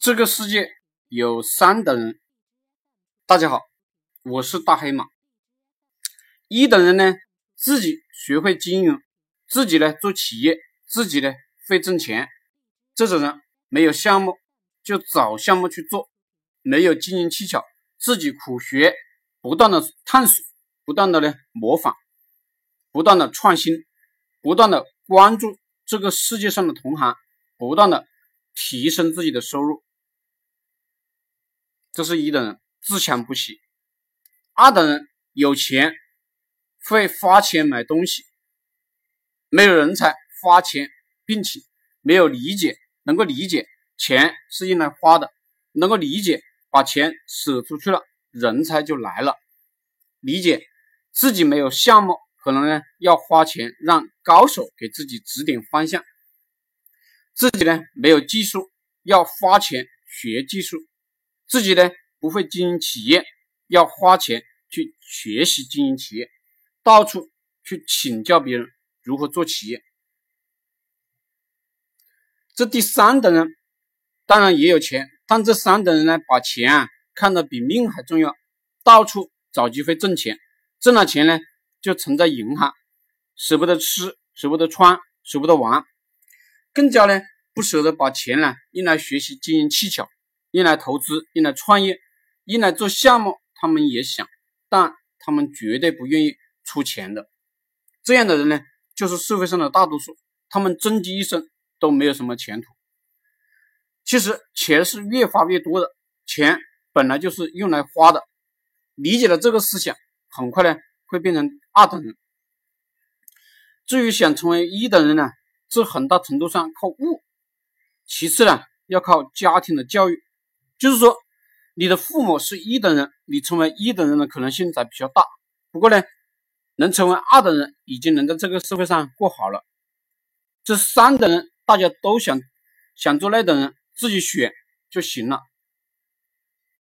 这个世界有三等人。大家好，我是大黑马。一等人呢，自己学会经营，自己呢做企业，自己呢会挣钱。这种人没有项目就找项目去做，没有经营技巧，自己苦学，不断的探索，不断的呢模仿，不断的创新，不断的关注这个世界上的同行，不断的提升自己的收入。这是一等人，自强不息；二等人有钱，会花钱买东西，没有人才花钱并且没有理解，能够理解钱是用来花的，能够理解把钱舍出去了，人才就来了。理解自己没有项目，可能呢要花钱让高手给自己指点方向；自己呢没有技术，要花钱学技术。自己呢不会经营企业，要花钱去学习经营企业，到处去请教别人如何做企业。这第三等人当然也有钱，但这三等人呢，把钱啊看得比命还重要，到处找机会挣钱，挣了钱呢就存在银行，舍不得吃，舍不得穿，舍不得玩，更加呢不舍得把钱呢用来学习经营技巧。用来投资，用来创业，用来做项目，他们也想，但他们绝对不愿意出钱的。这样的人呢，就是社会上的大多数，他们终其一生都没有什么前途。其实钱是越花越多的，钱本来就是用来花的。理解了这个思想，很快呢会变成二等人。至于想成为一等人呢，这很大程度上靠悟，其次呢要靠家庭的教育。就是说，你的父母是一等人，你成为一等人的可能性才比较大。不过呢，能成为二等人，已经能在这个社会上过好了。这三等人，大家都想想做那等人，自己选就行了。